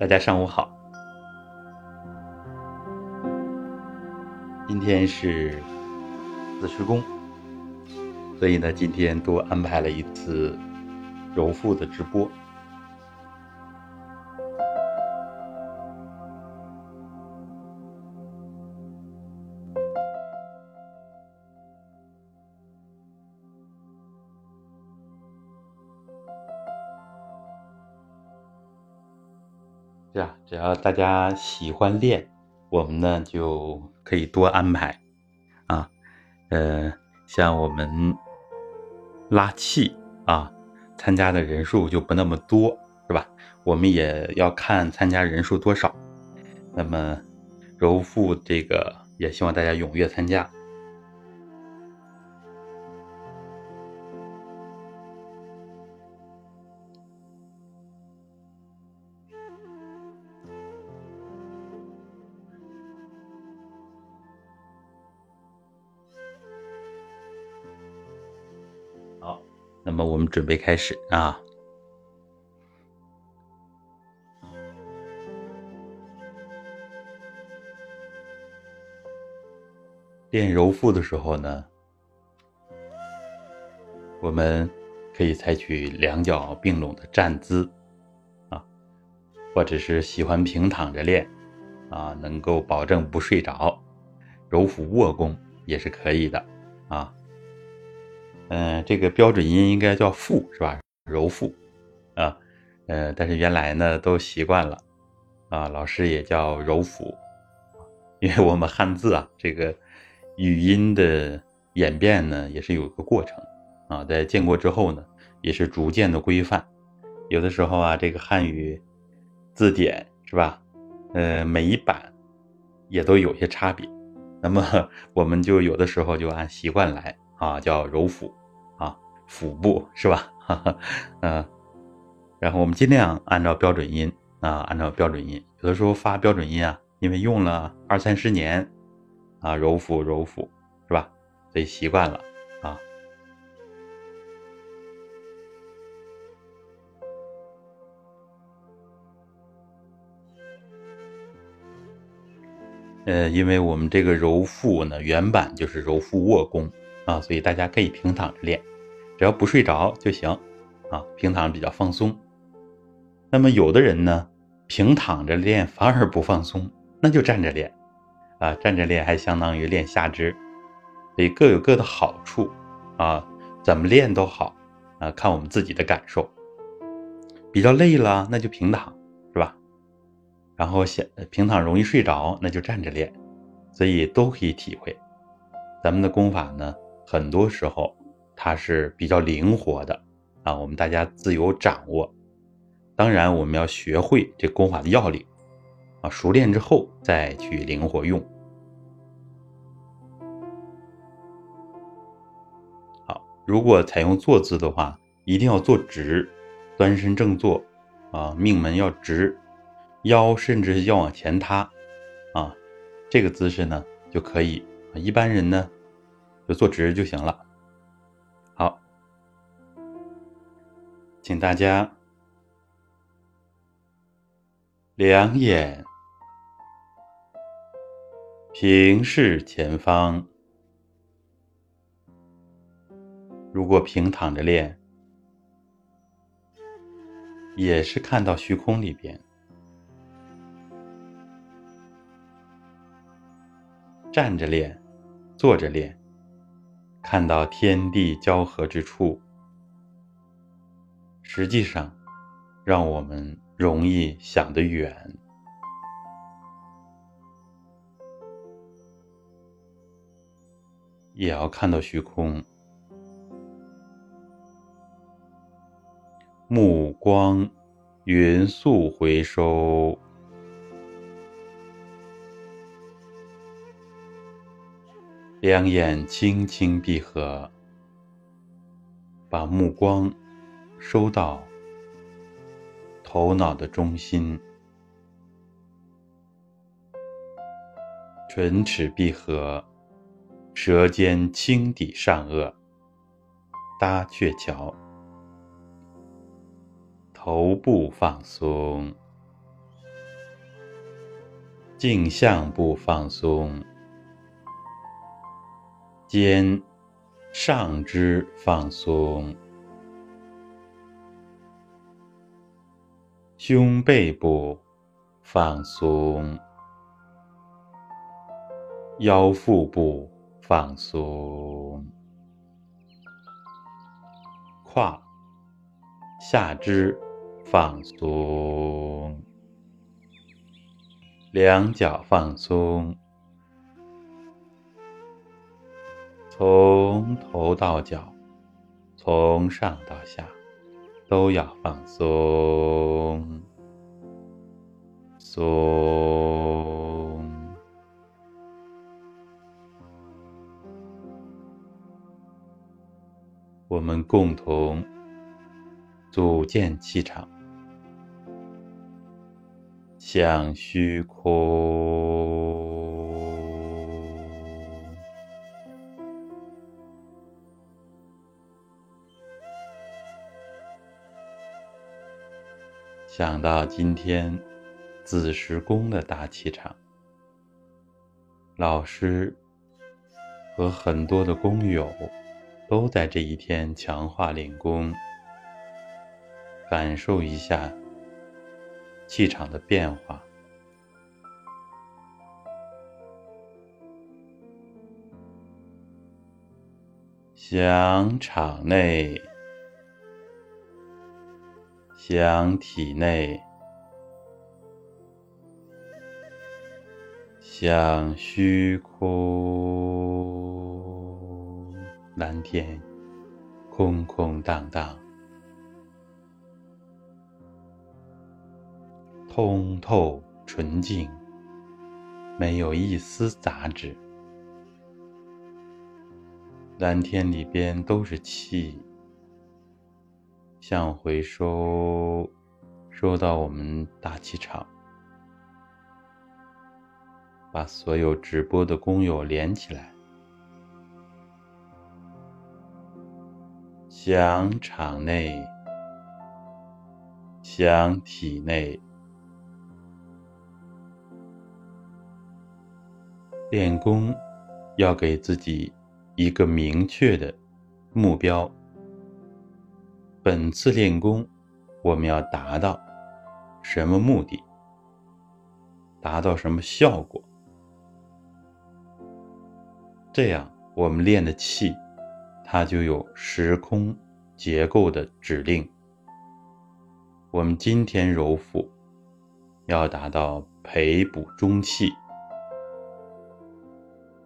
大家上午好。今天是子时宫，所以呢，今天多安排了一次揉腹的直播。只要大家喜欢练，我们呢就可以多安排啊。呃，像我们拉气啊，参加的人数就不那么多，是吧？我们也要看参加人数多少。那么揉腹这个，也希望大家踊跃参加。我们准备开始啊！练揉腹的时候呢，我们可以采取两脚并拢的站姿啊，或者是喜欢平躺着练啊，能够保证不睡着，揉腹卧功也是可以的啊。嗯，这个标准音应该叫腹是吧？柔腹，啊，呃，但是原来呢都习惯了，啊，老师也叫柔腹，因为我们汉字啊，这个语音的演变呢也是有一个过程，啊，在建国之后呢也是逐渐的规范，有的时候啊，这个汉语字典是吧？呃，每一版也都有些差别，那么我们就有的时候就按习惯来啊，叫柔腹。腹部是吧？哈哈嗯，然后我们尽量按照标准音啊，按照标准音。有的时候发标准音啊，因为用了二三十年啊，揉腹揉腹是吧？所以习惯了啊。呃，因为我们这个揉腹呢，原版就是揉腹卧功啊，所以大家可以平躺着练。只要不睡着就行，啊，平躺比较放松。那么有的人呢，平躺着练反而不放松，那就站着练，啊，站着练还相当于练下肢，所以各有各的好处，啊，怎么练都好，啊，看我们自己的感受。比较累了，那就平躺，是吧？然后想平躺容易睡着，那就站着练，所以都可以体会。咱们的功法呢，很多时候。它是比较灵活的啊，我们大家自由掌握。当然，我们要学会这功法的要领啊，熟练之后再去灵活用。好，如果采用坐姿的话，一定要坐直，端身正坐啊，命门要直，腰甚至要往前塌啊，这个姿势呢就可以。一般人呢就坐直就行了。请大家两眼平视前方。如果平躺着练，也是看到虚空里边；站着练，坐着练，看到天地交合之处。实际上，让我们容易想得远，也要看到虚空，目光匀速回收，两眼轻轻闭合，把目光。收到头脑的中心，唇齿闭合，舌尖轻抵上颚，搭鹊桥。头部放松，颈项部放松，肩、上肢放松，胸背部放松，腰腹部放松，胯、下肢。放松，两脚放松，从头到脚，从上到下，都要放松，松。我们共同组建气场。向虚空，想到今天子时宫的大气场，老师和很多的工友都在这一天强化练功，感受一下。气场的变化，想场内，想体内，想虚空，蓝天空空荡荡。通透纯净，没有一丝杂质。蓝天里边都是气，向回收，收到我们大气场，把所有直播的工友连起来，想场内，想体内。练功要给自己一个明确的目标。本次练功，我们要达到什么目的？达到什么效果？这样，我们练的气，它就有时空结构的指令。我们今天揉腹，要达到培补中气。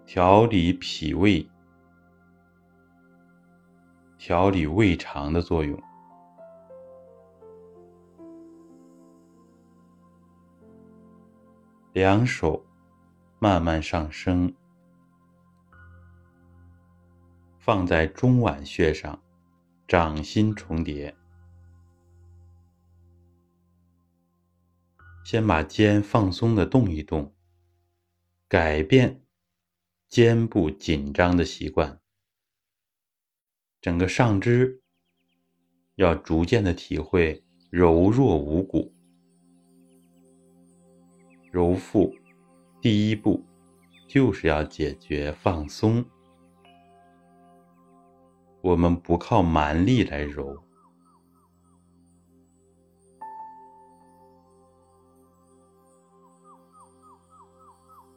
调理脾胃、调理胃肠的作用。两手慢慢上升，放在中脘穴上，掌心重叠。先把肩放松的动一动，改变。肩部紧张的习惯，整个上肢要逐渐的体会柔弱无骨。揉腹第一步就是要解决放松，我们不靠蛮力来揉。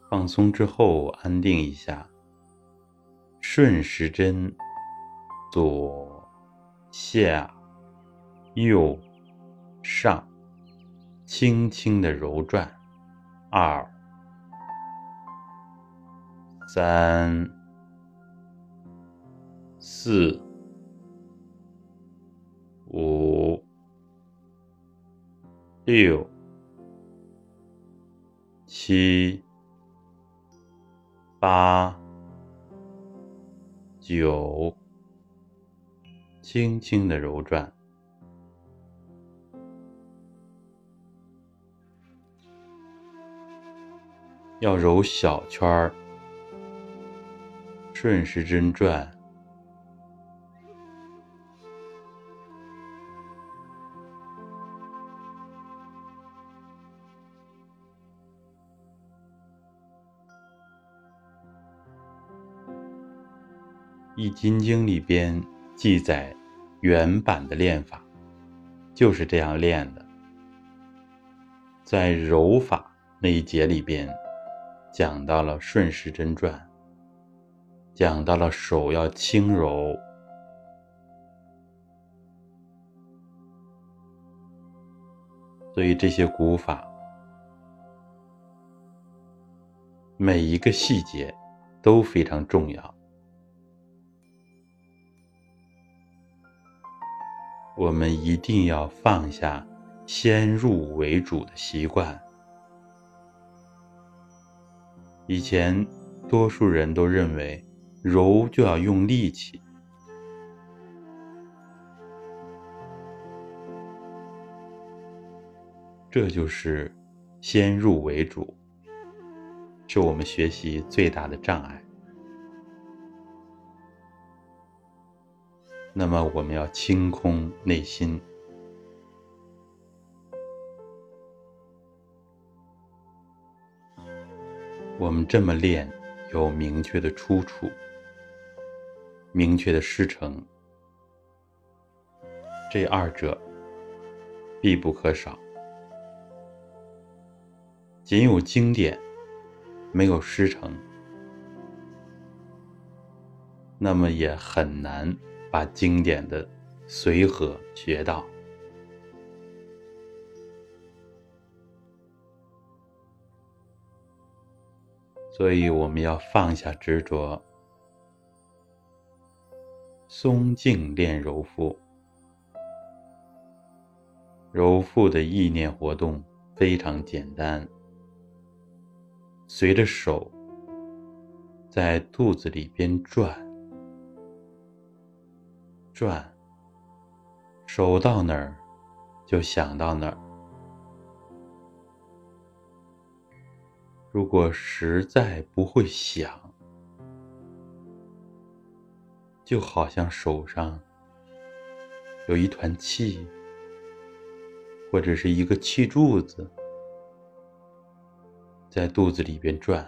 放松之后，安定一下。顺时针，左、下、右、上，轻轻的揉转。二、三、四、五、六、七。八、九，轻轻的揉转。要揉小圈儿，顺时针转。《易筋经》里边记载，原版的练法，就是这样练的。在柔法那一节里边，讲到了顺时针转，讲到了手要轻柔，所以这些古法每一个细节都非常重要。我们一定要放下先入为主的习惯。以前，多数人都认为柔就要用力气，这就是先入为主，是我们学习最大的障碍。那么，我们要清空内心。我们这么练，有明确的出处，明确的师承，这二者必不可少。仅有经典，没有师承，那么也很难。把经典的随和学到，所以我们要放下执着，松静练柔腹。柔腹的意念活动非常简单，随着手在肚子里边转。转，手到哪儿，就想到哪儿。如果实在不会想，就好像手上有一团气，或者是一个气柱子，在肚子里边转。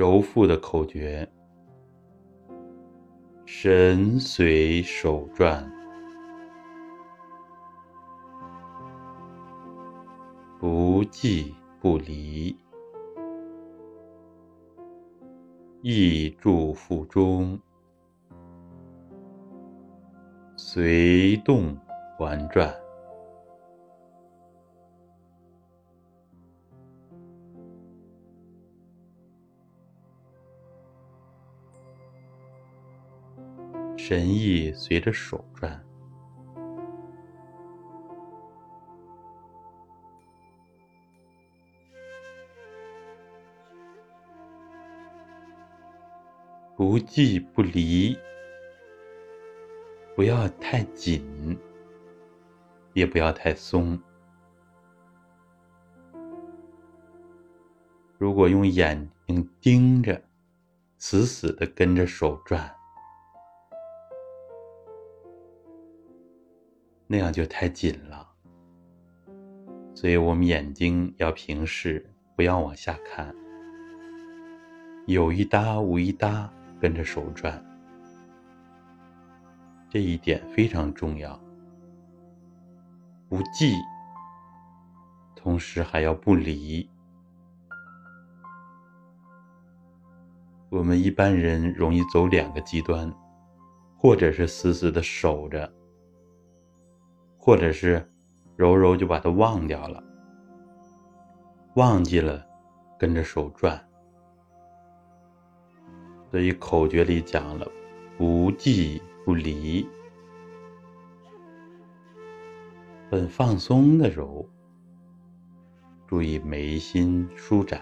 柔腹的口诀：神随手转，不寂不离，意住腹中，随动环转。神意随着手转，不寂不离，不要太紧，也不要太松。如果用眼睛盯着，死死的跟着手转。那样就太紧了，所以我们眼睛要平视，不要往下看，有一搭无一搭跟着手转，这一点非常重要。不记，同时还要不离。我们一般人容易走两个极端，或者是死死的守着。或者是揉揉就把它忘掉了，忘记了跟着手转。所以口诀里讲了，不记不离，很放松的揉，注意眉心舒展。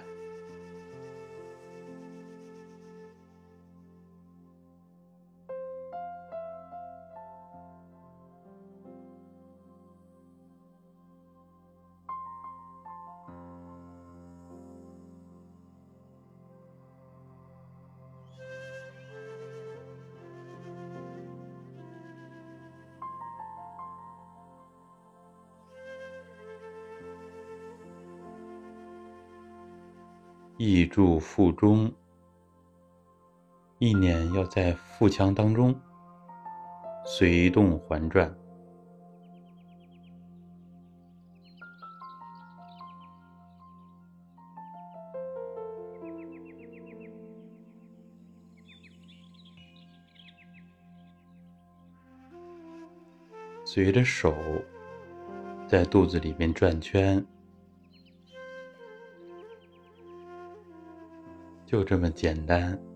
意注腹中，意念要在腹腔当中随动环转。随着手在肚子里面转圈，就这么简单。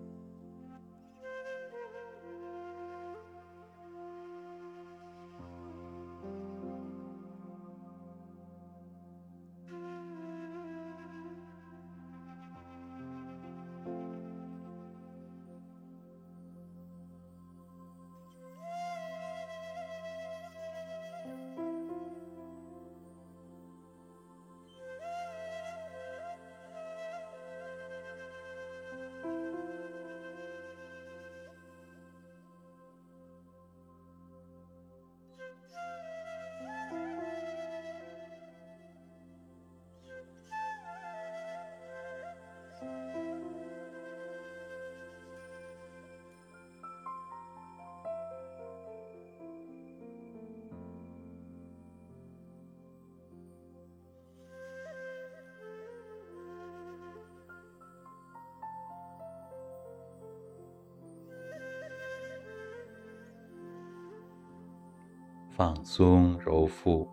放松，揉腹。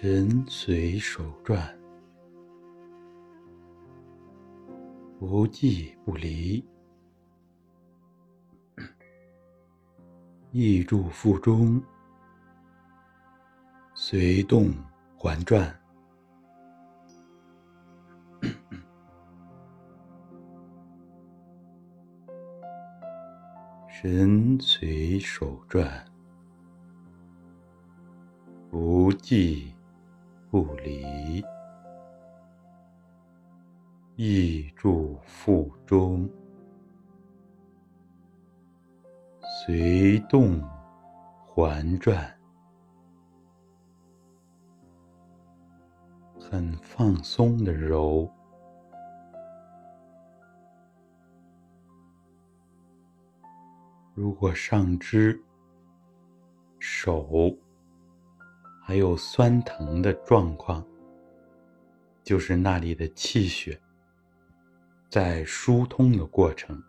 神随手转，不寂不离，意住腹中，随动环转。神随手转，不寂不离，意住腹中，随动环转，很放松的揉。如果上肢、手还有酸疼的状况，就是那里的气血在疏通的过程。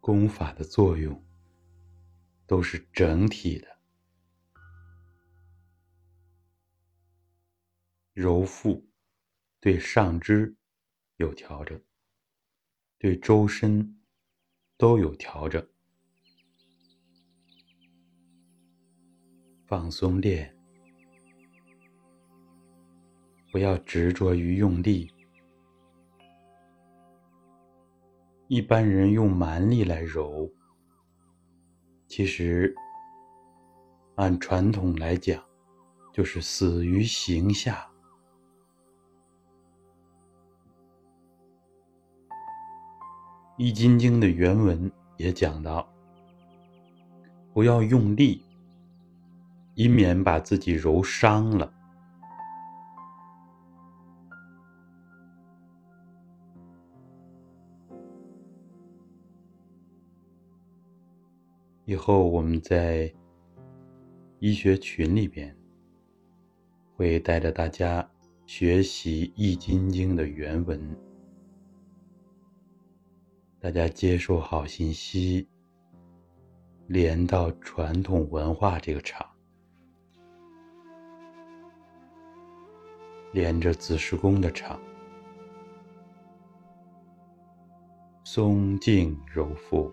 功法的作用。都是整体的，揉腹对上肢有调整，对周身都有调整。放松练，不要执着于用力。一般人用蛮力来揉。其实，按传统来讲，就是死于形下。《易筋经》的原文也讲到：不要用力，以免把自己揉伤了。以后我们在医学群里边会带着大家学习《易筋经》的原文，大家接受好信息，连到传统文化这个场，连着子时宫的场，松静柔肤。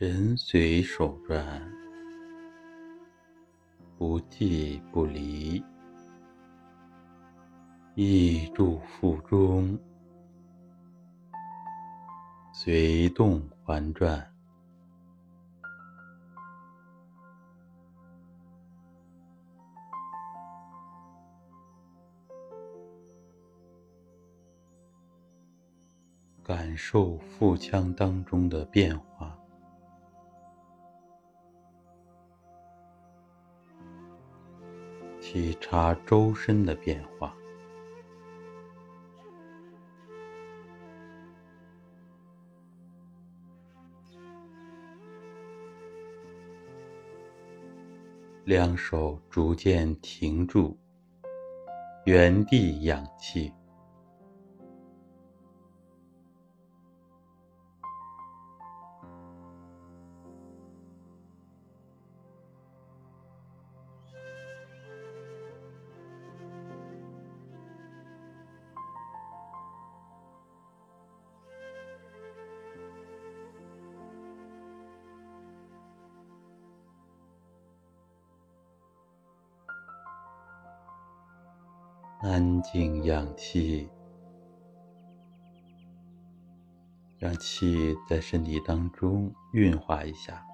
神随手转，不寄不离，意住腹中，随动环转。感受腹腔当中的变化，体察周身的变化，两手逐渐停住，原地氧气。让气在身体当中运化一下。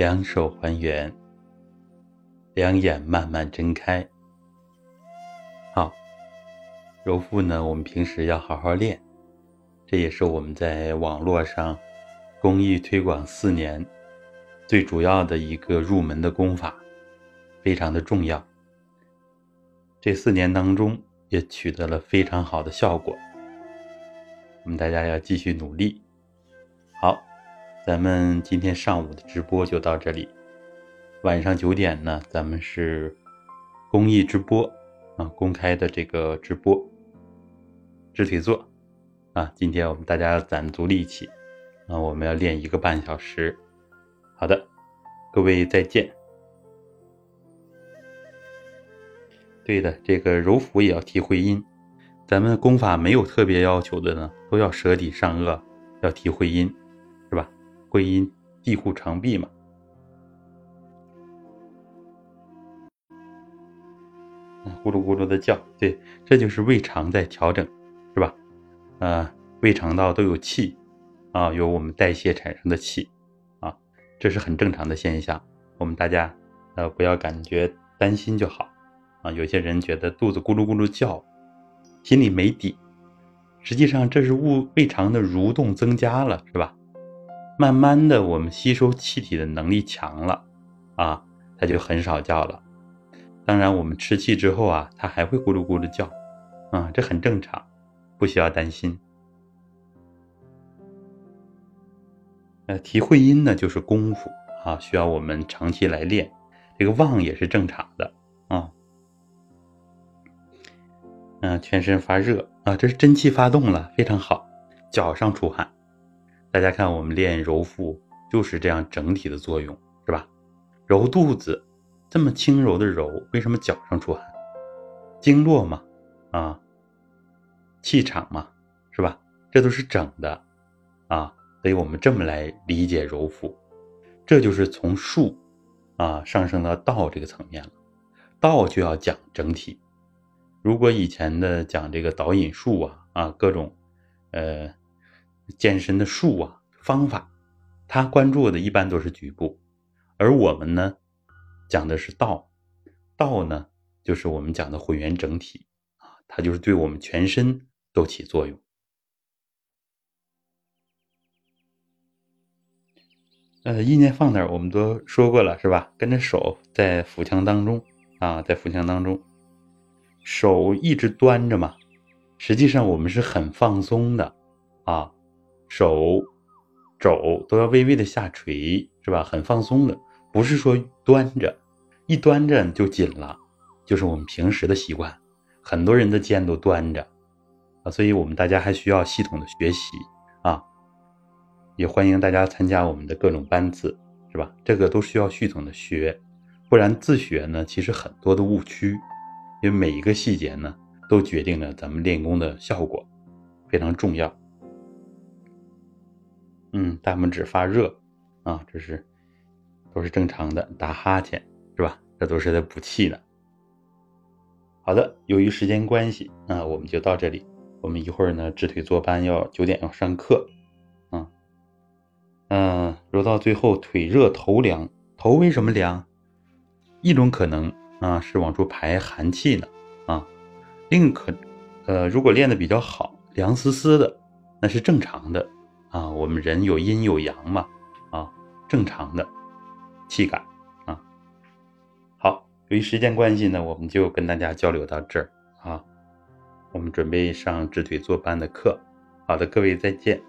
两手还原，两眼慢慢睁开。好，揉腹呢，我们平时要好好练，这也是我们在网络上公益推广四年最主要的一个入门的功法，非常的重要。这四年当中也取得了非常好的效果，我们大家要继续努力。好。咱们今天上午的直播就到这里，晚上九点呢，咱们是公益直播啊，公开的这个直播，肢体做啊。今天我们大家攒足力气啊，我们要练一个半小时。好的，各位再见。对的，这个揉腹也要提会阴，咱们功法没有特别要求的呢，都要舌底上颚要提会阴。会阴地户长闭嘛？咕噜咕噜的叫，对，这就是胃肠在调整，是吧？呃，胃肠道都有气啊，有我们代谢产生的气啊，这是很正常的现象。我们大家呃不要感觉担心就好啊。有些人觉得肚子咕噜咕噜叫，心里没底，实际上这是胃胃肠的蠕动增加了，是吧？慢慢的，我们吸收气体的能力强了，啊，它就很少叫了。当然，我们吃气之后啊，它还会咕噜咕噜叫，啊，这很正常，不需要担心。呃，提会阴呢，就是功夫啊，需要我们长期来练。这个旺也是正常的啊。嗯，全身发热啊，这是真气发动了，非常好。脚上出汗。大家看，我们练揉腹就是这样整体的作用，是吧？揉肚子，这么轻柔的揉，为什么脚上出汗？经络嘛，啊，气场嘛，是吧？这都是整的，啊，所以我们这么来理解揉腹，这就是从术，啊，上升到道这个层面了。道就要讲整体，如果以前的讲这个导引术啊，啊，各种，呃。健身的术啊方法，他关注的一般都是局部，而我们呢，讲的是道，道呢就是我们讲的混元整体啊，它就是对我们全身都起作用。呃，意念放哪儿，我们都说过了是吧？跟着手在腹腔当中啊，在腹腔当中，手一直端着嘛，实际上我们是很放松的啊。手肘都要微微的下垂，是吧？很放松的，不是说端着，一端着就紧了，就是我们平时的习惯。很多人的肩都端着啊，所以我们大家还需要系统的学习啊，也欢迎大家参加我们的各种班次，是吧？这个都需要系统的学，不然自学呢，其实很多的误区，因为每一个细节呢，都决定了咱们练功的效果，非常重要。嗯，大拇指发热啊，这是都是正常的，打哈欠是吧？这都是在补气的。好的，由于时间关系啊，我们就到这里。我们一会儿呢，直腿坐班要九点要上课，啊，嗯，揉到最后腿热头凉，头为什么凉？一种可能啊是往出排寒气呢，啊，另可，呃，如果练的比较好，凉丝丝的，那是正常的啊。我们人有阴有阳嘛，啊，正常的气感啊。好。由于时间关系呢，我们就跟大家交流到这儿啊。我们准备上直腿坐班的课。好的，各位再见。